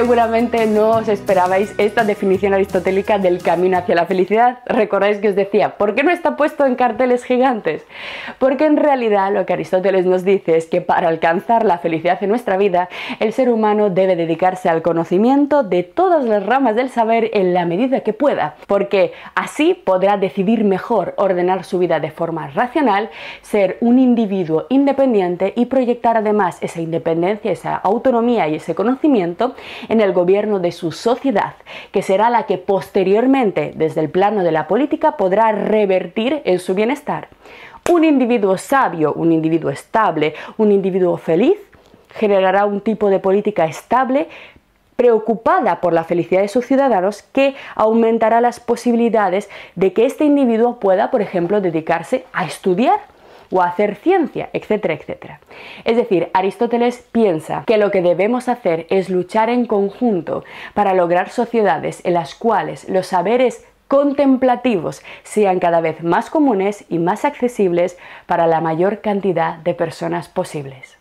Seguramente no os esperabais esta definición aristotélica del camino hacia la felicidad. Recordáis que os decía, ¿por qué no está puesto en carteles gigantes? Porque en realidad lo que Aristóteles nos dice es que para alcanzar la felicidad en nuestra vida, el ser humano debe dedicarse al conocimiento de todas las ramas del saber en la medida que pueda, porque así podrá decidir mejor, ordenar su vida de forma racional, ser un individuo independiente y proyectar además esa independencia, esa autonomía y ese conocimiento en el gobierno de su sociedad, que será la que posteriormente, desde el plano de la política, podrá revertir en su bienestar. Un individuo sabio, un individuo estable, un individuo feliz, generará un tipo de política estable, preocupada por la felicidad de sus ciudadanos que aumentará las posibilidades de que este individuo pueda, por ejemplo, dedicarse a estudiar o hacer ciencia, etcétera, etcétera. Es decir, Aristóteles piensa que lo que debemos hacer es luchar en conjunto para lograr sociedades en las cuales los saberes contemplativos sean cada vez más comunes y más accesibles para la mayor cantidad de personas posibles.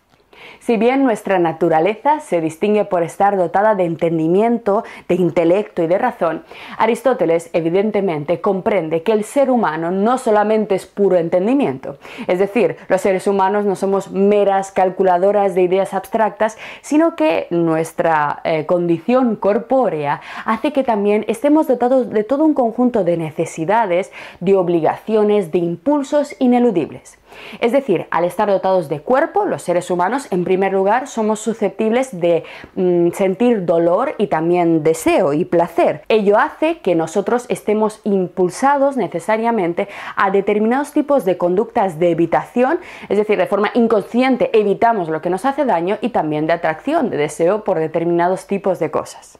Si bien nuestra naturaleza se distingue por estar dotada de entendimiento, de intelecto y de razón, Aristóteles evidentemente comprende que el ser humano no solamente es puro entendimiento, es decir, los seres humanos no somos meras calculadoras de ideas abstractas, sino que nuestra eh, condición corpórea hace que también estemos dotados de todo un conjunto de necesidades, de obligaciones, de impulsos ineludibles. Es decir, al estar dotados de cuerpo, los seres humanos, en primer lugar, somos susceptibles de mm, sentir dolor y también deseo y placer. Ello hace que nosotros estemos impulsados necesariamente a determinados tipos de conductas de evitación, es decir, de forma inconsciente evitamos lo que nos hace daño y también de atracción, de deseo por determinados tipos de cosas.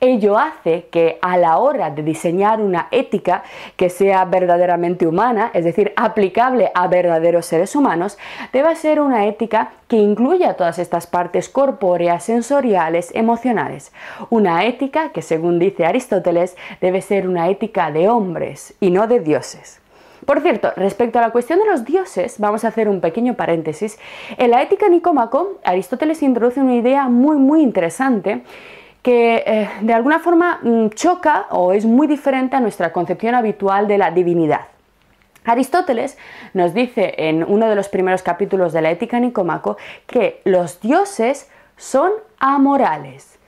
Ello hace que a la hora de diseñar una ética que sea verdaderamente humana, es decir, aplicable a verdaderos seres humanos, deba ser una ética que incluya todas estas partes corpóreas, sensoriales, emocionales. Una ética que, según dice Aristóteles, debe ser una ética de hombres y no de dioses. Por cierto, respecto a la cuestión de los dioses, vamos a hacer un pequeño paréntesis. En la ética Nicómaco, Aristóteles introduce una idea muy muy interesante que eh, de alguna forma mm, choca o es muy diferente a nuestra concepción habitual de la divinidad. Aristóteles nos dice en uno de los primeros capítulos de la Ética Nicómaco que los dioses son amorales.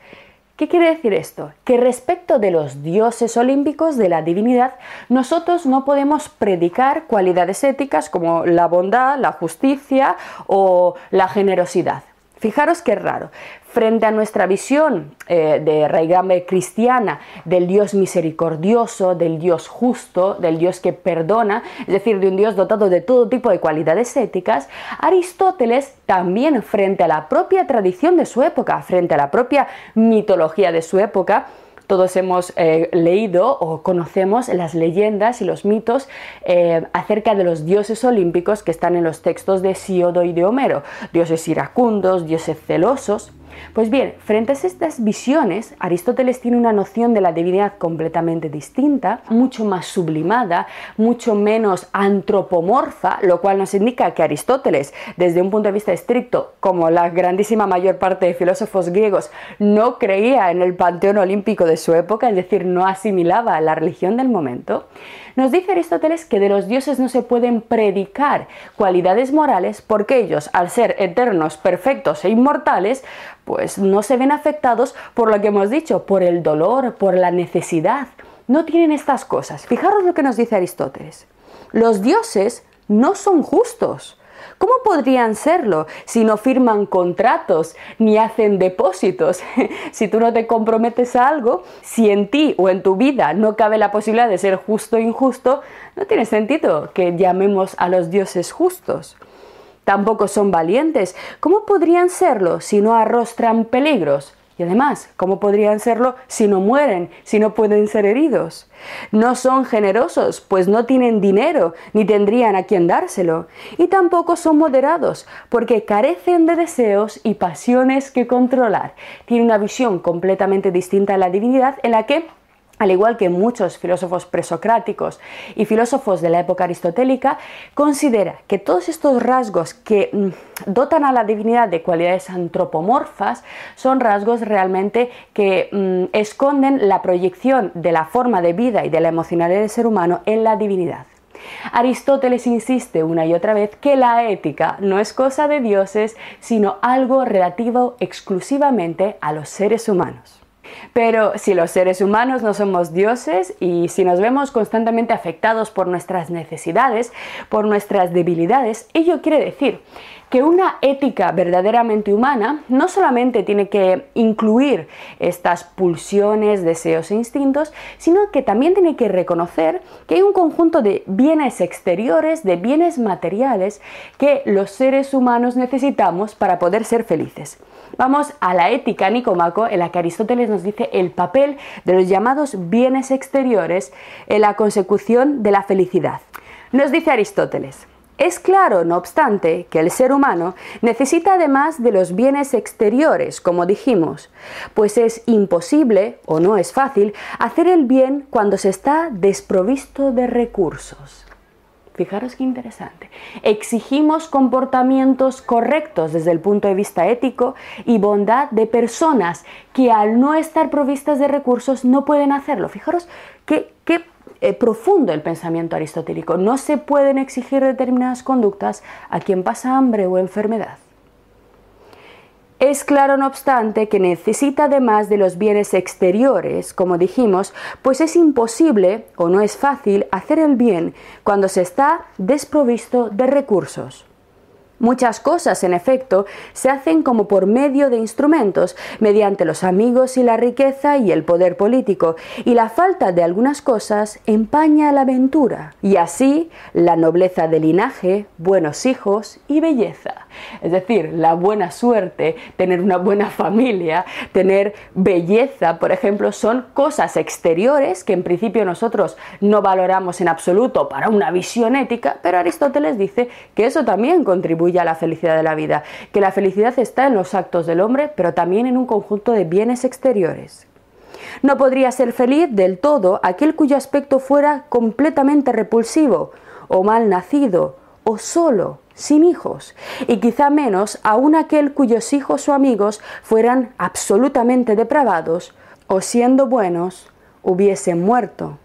¿Qué quiere decir esto? Que respecto de los dioses olímpicos de la divinidad, nosotros no podemos predicar cualidades éticas como la bondad, la justicia o la generosidad. Fijaros qué raro. Frente a nuestra visión eh, de raigambre cristiana del Dios misericordioso, del Dios justo, del Dios que perdona, es decir, de un Dios dotado de todo tipo de cualidades éticas, Aristóteles también frente a la propia tradición de su época, frente a la propia mitología de su época, todos hemos eh, leído o conocemos las leyendas y los mitos eh, acerca de los dioses olímpicos que están en los textos de Siodo y de Homero, dioses iracundos, dioses celosos. Pues bien, frente a estas visiones, Aristóteles tiene una noción de la divinidad completamente distinta, mucho más sublimada, mucho menos antropomorfa, lo cual nos indica que Aristóteles, desde un punto de vista estricto, como la grandísima mayor parte de filósofos griegos, no creía en el panteón olímpico de su época, es decir, no asimilaba la religión del momento, nos dice Aristóteles que de los dioses no se pueden predicar cualidades morales porque ellos, al ser eternos, perfectos e inmortales, pues no se ven afectados por lo que hemos dicho, por el dolor, por la necesidad. No tienen estas cosas. Fijaros lo que nos dice Aristóteles. Los dioses no son justos. ¿Cómo podrían serlo si no firman contratos ni hacen depósitos? si tú no te comprometes a algo, si en ti o en tu vida no cabe la posibilidad de ser justo o injusto, no tiene sentido que llamemos a los dioses justos. Tampoco son valientes. ¿Cómo podrían serlo si no arrostran peligros? Además, ¿cómo podrían serlo si no mueren, si no pueden ser heridos? No son generosos, pues no tienen dinero, ni tendrían a quien dárselo. Y tampoco son moderados, porque carecen de deseos y pasiones que controlar. Tienen una visión completamente distinta a la divinidad en la que al igual que muchos filósofos presocráticos y filósofos de la época aristotélica, considera que todos estos rasgos que mm, dotan a la divinidad de cualidades antropomorfas son rasgos realmente que mm, esconden la proyección de la forma de vida y de la emocionalidad del ser humano en la divinidad. Aristóteles insiste una y otra vez que la ética no es cosa de dioses, sino algo relativo exclusivamente a los seres humanos. Pero si los seres humanos no somos dioses y si nos vemos constantemente afectados por nuestras necesidades, por nuestras debilidades, ello quiere decir que una ética verdaderamente humana no solamente tiene que incluir estas pulsiones, deseos e instintos, sino que también tiene que reconocer que hay un conjunto de bienes exteriores, de bienes materiales que los seres humanos necesitamos para poder ser felices. Vamos a la ética Nicomaco, en la que Aristóteles nos dice el papel de los llamados bienes exteriores en la consecución de la felicidad. Nos dice Aristóteles, es claro, no obstante, que el ser humano necesita además de los bienes exteriores, como dijimos, pues es imposible, o no es fácil, hacer el bien cuando se está desprovisto de recursos. Fijaros qué interesante. Exigimos comportamientos correctos desde el punto de vista ético y bondad de personas que al no estar provistas de recursos no pueden hacerlo. Fijaros qué, qué eh, profundo el pensamiento aristotélico. No se pueden exigir determinadas conductas a quien pasa hambre o enfermedad. Es claro, no obstante, que necesita además de los bienes exteriores, como dijimos, pues es imposible o no es fácil hacer el bien cuando se está desprovisto de recursos. Muchas cosas, en efecto, se hacen como por medio de instrumentos, mediante los amigos y la riqueza y el poder político, y la falta de algunas cosas empaña la aventura, y así la nobleza de linaje, buenos hijos y belleza. Es decir, la buena suerte, tener una buena familia, tener belleza, por ejemplo, son cosas exteriores que en principio nosotros no valoramos en absoluto para una visión ética, pero Aristóteles dice que eso también contribuye a la felicidad de la vida, que la felicidad está en los actos del hombre, pero también en un conjunto de bienes exteriores. No podría ser feliz del todo aquel cuyo aspecto fuera completamente repulsivo, o mal nacido, o solo, sin hijos, y quizá menos aún aquel cuyos hijos o amigos fueran absolutamente depravados, o siendo buenos, hubiesen muerto.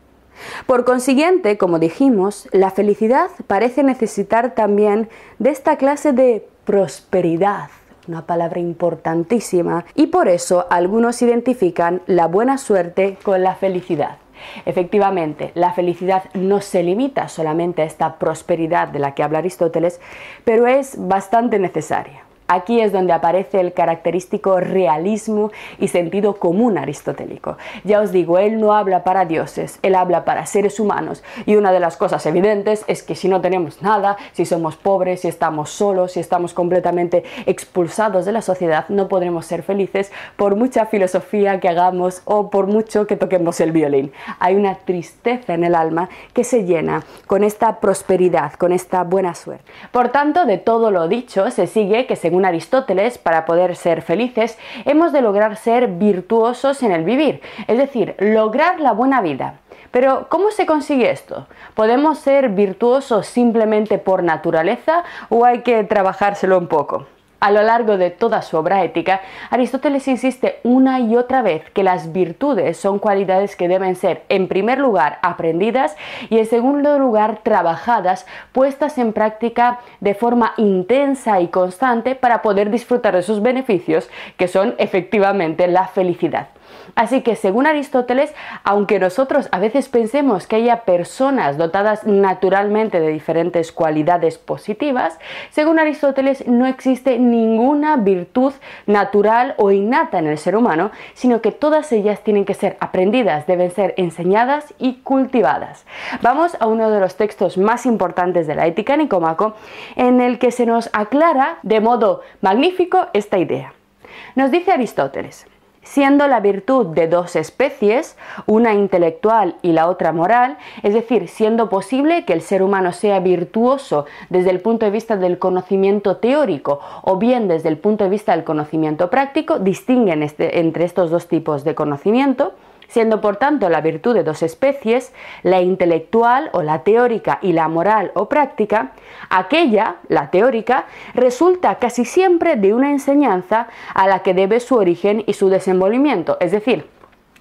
Por consiguiente, como dijimos, la felicidad parece necesitar también de esta clase de prosperidad, una palabra importantísima, y por eso algunos identifican la buena suerte con la felicidad. Efectivamente, la felicidad no se limita solamente a esta prosperidad de la que habla Aristóteles, pero es bastante necesaria. Aquí es donde aparece el característico realismo y sentido común aristotélico. Ya os digo, él no habla para dioses, él habla para seres humanos. Y una de las cosas evidentes es que si no tenemos nada, si somos pobres, si estamos solos, si estamos completamente expulsados de la sociedad, no podremos ser felices por mucha filosofía que hagamos o por mucho que toquemos el violín. Hay una tristeza en el alma que se llena con esta prosperidad, con esta buena suerte. Por tanto, de todo lo dicho, se sigue que según Aristóteles, para poder ser felices, hemos de lograr ser virtuosos en el vivir, es decir, lograr la buena vida. Pero, ¿cómo se consigue esto? ¿Podemos ser virtuosos simplemente por naturaleza o hay que trabajárselo un poco? A lo largo de toda su obra ética, Aristóteles insiste una y otra vez que las virtudes son cualidades que deben ser, en primer lugar, aprendidas y, en segundo lugar, trabajadas, puestas en práctica de forma intensa y constante para poder disfrutar de sus beneficios, que son efectivamente la felicidad. Así que según Aristóteles, aunque nosotros a veces pensemos que haya personas dotadas naturalmente de diferentes cualidades positivas, según Aristóteles no existe ninguna virtud natural o innata en el ser humano, sino que todas ellas tienen que ser aprendidas, deben ser enseñadas y cultivadas. Vamos a uno de los textos más importantes de la ética Nicomaco, en el que se nos aclara de modo magnífico esta idea. Nos dice Aristóteles, siendo la virtud de dos especies, una intelectual y la otra moral, es decir, siendo posible que el ser humano sea virtuoso desde el punto de vista del conocimiento teórico o bien desde el punto de vista del conocimiento práctico, distinguen este, entre estos dos tipos de conocimiento, siendo por tanto la virtud de dos especies, la intelectual o la teórica y la moral o práctica, aquella, la teórica, resulta casi siempre de una enseñanza a la que debe su origen y su desenvolvimiento, es decir,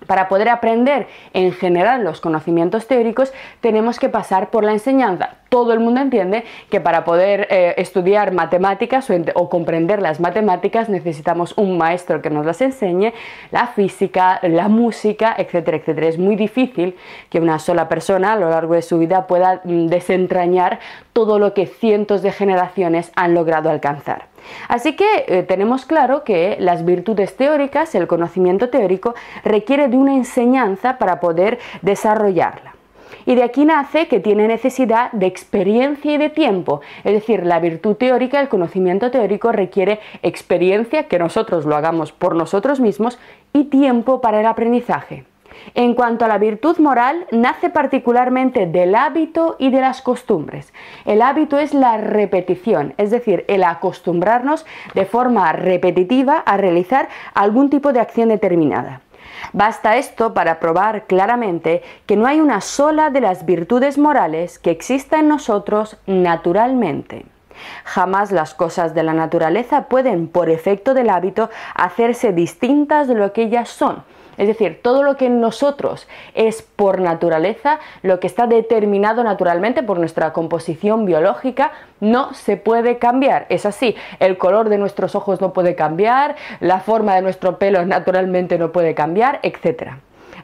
para poder aprender en general los conocimientos teóricos tenemos que pasar por la enseñanza. Todo el mundo entiende que para poder eh, estudiar matemáticas o, comprender las matemáticas necesitamos un maestro que nos las enseñe, la física, la música, etcétera, etcétera. Es muy difícil que una sola persona a lo largo de su vida pueda mm, desentrañar todo lo que cientos de generaciones han logrado alcanzar. Así que eh, tenemos claro que las virtudes teóricas, el conocimiento teórico, requiere de una enseñanza para poder desarrollarla. Y de aquí nace que tiene necesidad de experiencia y de tiempo. Es decir, la virtud teórica, el conocimiento teórico requiere experiencia, que nosotros lo hagamos por nosotros mismos, y tiempo para el aprendizaje. En cuanto a la virtud moral, nace particularmente del hábito y de las costumbres. El hábito es la repetición, es decir, el acostumbrarnos de forma repetitiva a realizar algún tipo de acción determinada. Basta esto para probar claramente que no hay una sola de las virtudes morales que exista en nosotros naturalmente. Jamás las cosas de la naturaleza pueden, por efecto del hábito, hacerse distintas de lo que ellas son, es decir, todo lo que en nosotros es por naturaleza, lo que está determinado naturalmente por nuestra composición biológica, no se puede cambiar. Es así, el color de nuestros ojos no puede cambiar, la forma de nuestro pelo naturalmente no puede cambiar, etc.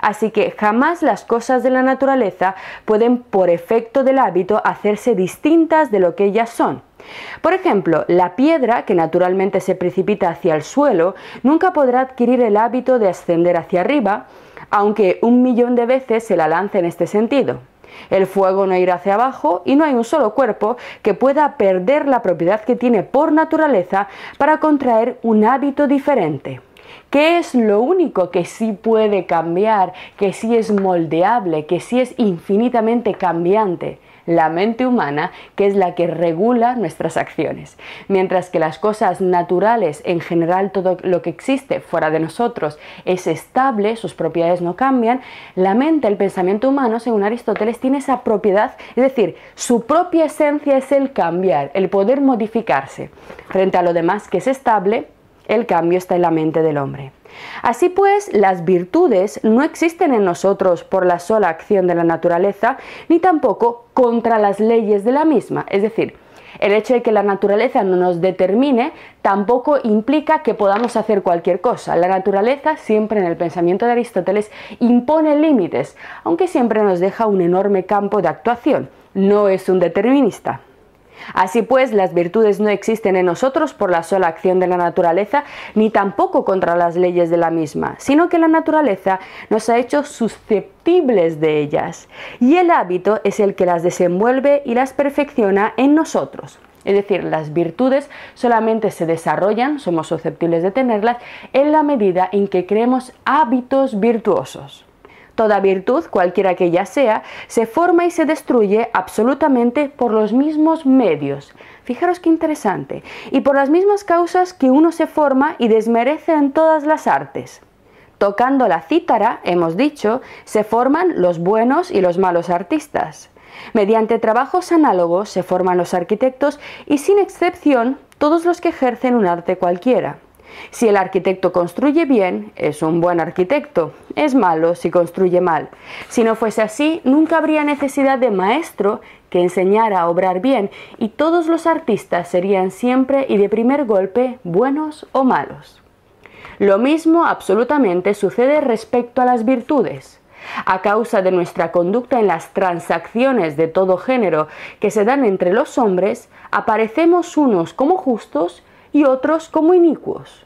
Así que jamás las cosas de la naturaleza pueden, por efecto del hábito, hacerse distintas de lo que ellas son. Por ejemplo, la piedra, que naturalmente se precipita hacia el suelo, nunca podrá adquirir el hábito de ascender hacia arriba, aunque un millón de veces se la lance en este sentido. El fuego no irá hacia abajo y no hay un solo cuerpo que pueda perder la propiedad que tiene por naturaleza para contraer un hábito diferente. ¿Qué es lo único que sí puede cambiar, que sí es moldeable, que sí es infinitamente cambiante? la mente humana, que es la que regula nuestras acciones. Mientras que las cosas naturales, en general todo lo que existe fuera de nosotros, es estable, sus propiedades no cambian, la mente, el pensamiento humano, según Aristóteles, tiene esa propiedad, es decir, su propia esencia es el cambiar, el poder modificarse. Frente a lo demás que es estable, el cambio está en la mente del hombre. Así pues, las virtudes no existen en nosotros por la sola acción de la naturaleza, ni tampoco contra las leyes de la misma. Es decir, el hecho de que la naturaleza no nos determine tampoco implica que podamos hacer cualquier cosa. La naturaleza, siempre en el pensamiento de Aristóteles, impone límites, aunque siempre nos deja un enorme campo de actuación. No es un determinista. Así pues, las virtudes no existen en nosotros por la sola acción de la naturaleza, ni tampoco contra las leyes de la misma, sino que la naturaleza nos ha hecho susceptibles de ellas, y el hábito es el que las desenvuelve y las perfecciona en nosotros. Es decir, las virtudes solamente se desarrollan, somos susceptibles de tenerlas, en la medida en que creemos hábitos virtuosos. Toda virtud, cualquiera que ella sea, se forma y se destruye absolutamente por los mismos medios. Fijaros qué interesante. Y por las mismas causas que uno se forma y desmerece en todas las artes. Tocando la cítara, hemos dicho, se forman los buenos y los malos artistas. Mediante trabajos análogos se forman los arquitectos y sin excepción todos los que ejercen un arte cualquiera. Si el arquitecto construye bien, es un buen arquitecto. Es malo si construye mal. Si no fuese así, nunca habría necesidad de maestro que enseñara a obrar bien y todos los artistas serían siempre y de primer golpe buenos o malos. Lo mismo absolutamente sucede respecto a las virtudes. A causa de nuestra conducta en las transacciones de todo género que se dan entre los hombres, aparecemos unos como justos y otros como inicuos.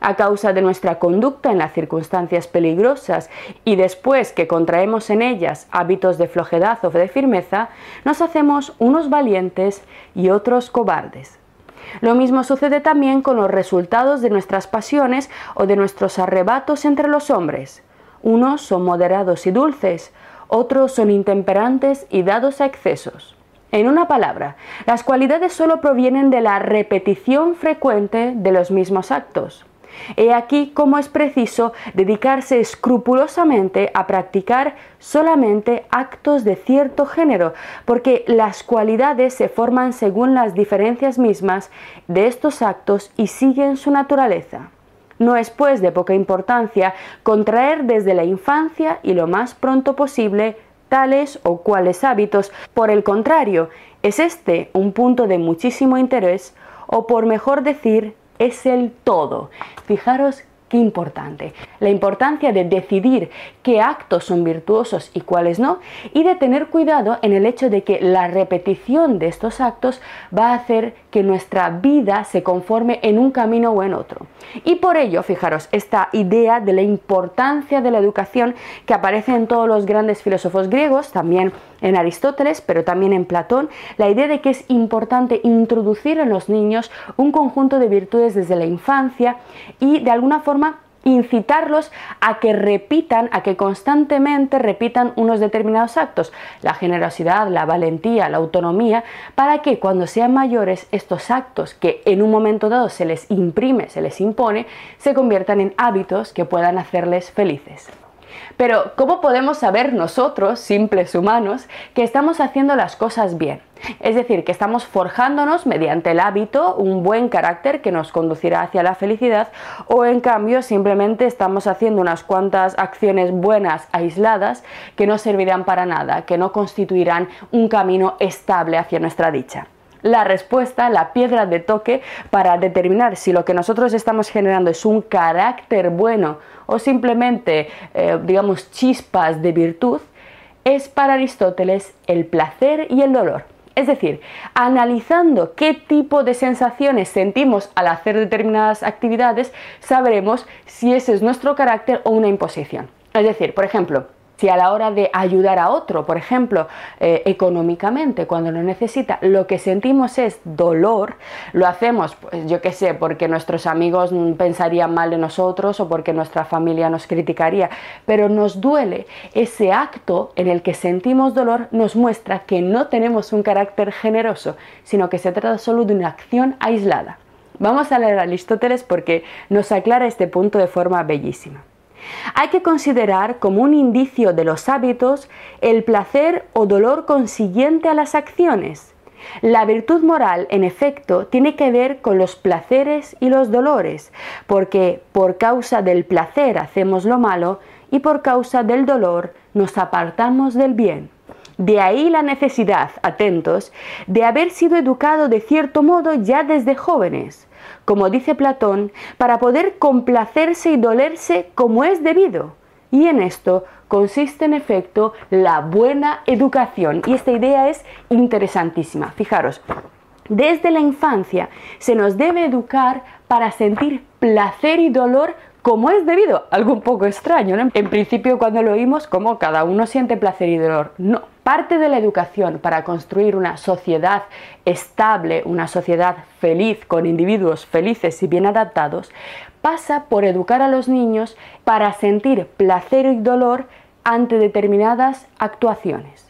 A causa de nuestra conducta en las circunstancias peligrosas y después que contraemos en ellas hábitos de flojedad o de firmeza, nos hacemos unos valientes y otros cobardes. Lo mismo sucede también con los resultados de nuestras pasiones o de nuestros arrebatos entre los hombres. Unos son moderados y dulces, otros son intemperantes y dados a excesos. En una palabra, las cualidades solo provienen de la repetición frecuente de los mismos actos. He aquí cómo es preciso dedicarse escrupulosamente a practicar solamente actos de cierto género, porque las cualidades se forman según las diferencias mismas de estos actos y siguen su naturaleza. No es pues de poca importancia contraer desde la infancia y lo más pronto posible tales o cuales hábitos. Por el contrario, es este un punto de muchísimo interés o por mejor decir, es el todo. Fijaros Qué importante. La importancia de decidir qué actos son virtuosos y cuáles no, y de tener cuidado en el hecho de que la repetición de estos actos va a hacer que nuestra vida se conforme en un camino o en otro. Y por ello, fijaros, esta idea de la importancia de la educación que aparece en todos los grandes filósofos griegos, también en Aristóteles, pero también en Platón, la idea de que es importante introducir en los niños un conjunto de virtudes desde la infancia y de alguna forma incitarlos a que repitan, a que constantemente repitan unos determinados actos, la generosidad, la valentía, la autonomía, para que cuando sean mayores estos actos que en un momento dado se les imprime, se les impone, se conviertan en hábitos que puedan hacerles felices. Pero, ¿cómo podemos saber nosotros, simples humanos, que estamos haciendo las cosas bien? Es decir, que estamos forjándonos mediante el hábito un buen carácter que nos conducirá hacia la felicidad o en cambio simplemente estamos haciendo unas cuantas acciones buenas aisladas que no servirán para nada, que no constituirán un camino estable hacia nuestra dicha la respuesta, la piedra de toque para determinar si lo que nosotros estamos generando es un carácter bueno o simplemente, eh, digamos, chispas de virtud, es para Aristóteles el placer y el dolor. Es decir, analizando qué tipo de sensaciones sentimos al hacer determinadas actividades, sabremos si ese es nuestro carácter o una imposición. Es decir, por ejemplo, si a la hora de ayudar a otro, por ejemplo, eh, económicamente, cuando lo necesita, lo que sentimos es dolor, lo hacemos, pues yo qué sé, porque nuestros amigos pensarían mal de nosotros o porque nuestra familia nos criticaría, pero nos duele. Ese acto en el que sentimos dolor nos muestra que no tenemos un carácter generoso, sino que se trata solo de una acción aislada. Vamos a leer a Aristóteles porque nos aclara este punto de forma bellísima. Hay que considerar como un indicio de los hábitos el placer o dolor consiguiente a las acciones. La virtud moral, en efecto, tiene que ver con los placeres y los dolores, porque por causa del placer hacemos lo malo y por causa del dolor nos apartamos del bien. De ahí la necesidad, atentos, de haber sido educado de cierto modo ya desde jóvenes, como dice Platón, para poder complacerse y dolerse como es debido. Y en esto consiste en efecto la buena educación. Y esta idea es interesantísima. Fijaros, desde la infancia se nos debe educar para sentir placer y dolor como es debido, algo un poco extraño, ¿no? En principio cuando lo oímos como cada uno siente placer y dolor, no. Parte de la educación para construir una sociedad estable, una sociedad feliz, con individuos felices y bien adaptados, pasa por educar a los niños para sentir placer y dolor ante determinadas actuaciones.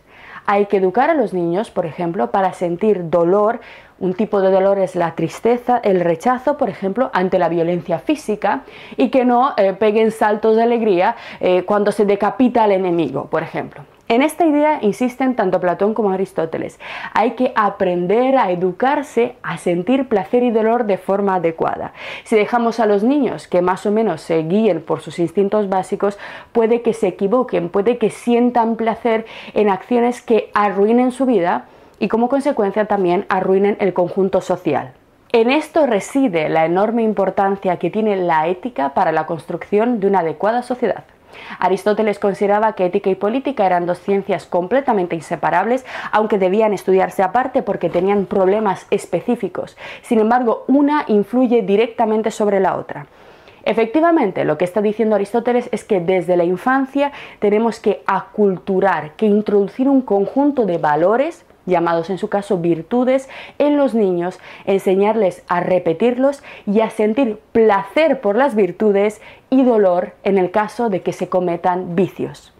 Hay que educar a los niños, por ejemplo, para sentir dolor un tipo de dolor es la tristeza, el rechazo, por ejemplo, ante la violencia física y que no eh, peguen saltos de alegría eh, cuando se decapita al enemigo, por ejemplo. En esta idea insisten tanto Platón como Aristóteles. Hay que aprender a educarse a sentir placer y dolor de forma adecuada. Si dejamos a los niños que más o menos se guíen por sus instintos básicos, puede que se equivoquen, puede que sientan placer en acciones que arruinen su vida y como consecuencia también arruinen el conjunto social. En esto reside la enorme importancia que tiene la ética para la construcción de una adecuada sociedad. Aristóteles consideraba que ética y política eran dos ciencias completamente inseparables, aunque debían estudiarse aparte porque tenían problemas específicos. Sin embargo, una influye directamente sobre la otra. Efectivamente, lo que está diciendo Aristóteles es que desde la infancia tenemos que aculturar, que introducir un conjunto de valores llamados en su caso virtudes, en los niños, enseñarles a repetirlos y a sentir placer por las virtudes y dolor en el caso de que se cometan vicios.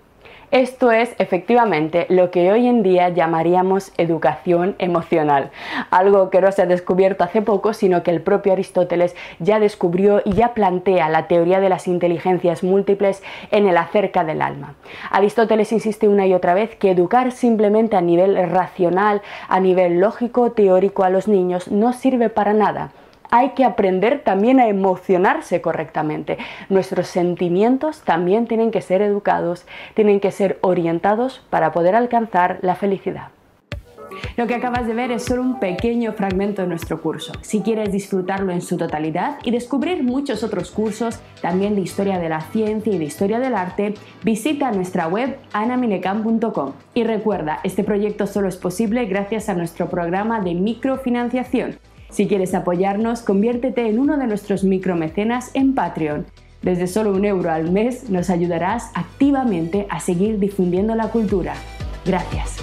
Esto es efectivamente lo que hoy en día llamaríamos educación emocional, algo que no se ha descubierto hace poco, sino que el propio Aristóteles ya descubrió y ya plantea la teoría de las inteligencias múltiples en el acerca del alma. Aristóteles insiste una y otra vez que educar simplemente a nivel racional, a nivel lógico, teórico a los niños no sirve para nada hay que aprender también a emocionarse correctamente. Nuestros sentimientos también tienen que ser educados, tienen que ser orientados para poder alcanzar la felicidad. Lo que acabas de ver es solo un pequeño fragmento de nuestro curso. Si quieres disfrutarlo en su totalidad y descubrir muchos otros cursos, también de historia de la ciencia y de historia del arte, visita nuestra web anaminecam.com. Y recuerda, este proyecto solo es posible gracias a nuestro programa de microfinanciación si quieres apoyarnos, conviértete en uno de nuestros micromecenas en Patreon. Desde solo un euro al mes nos ayudarás activamente a seguir difundiendo la cultura. Gracias.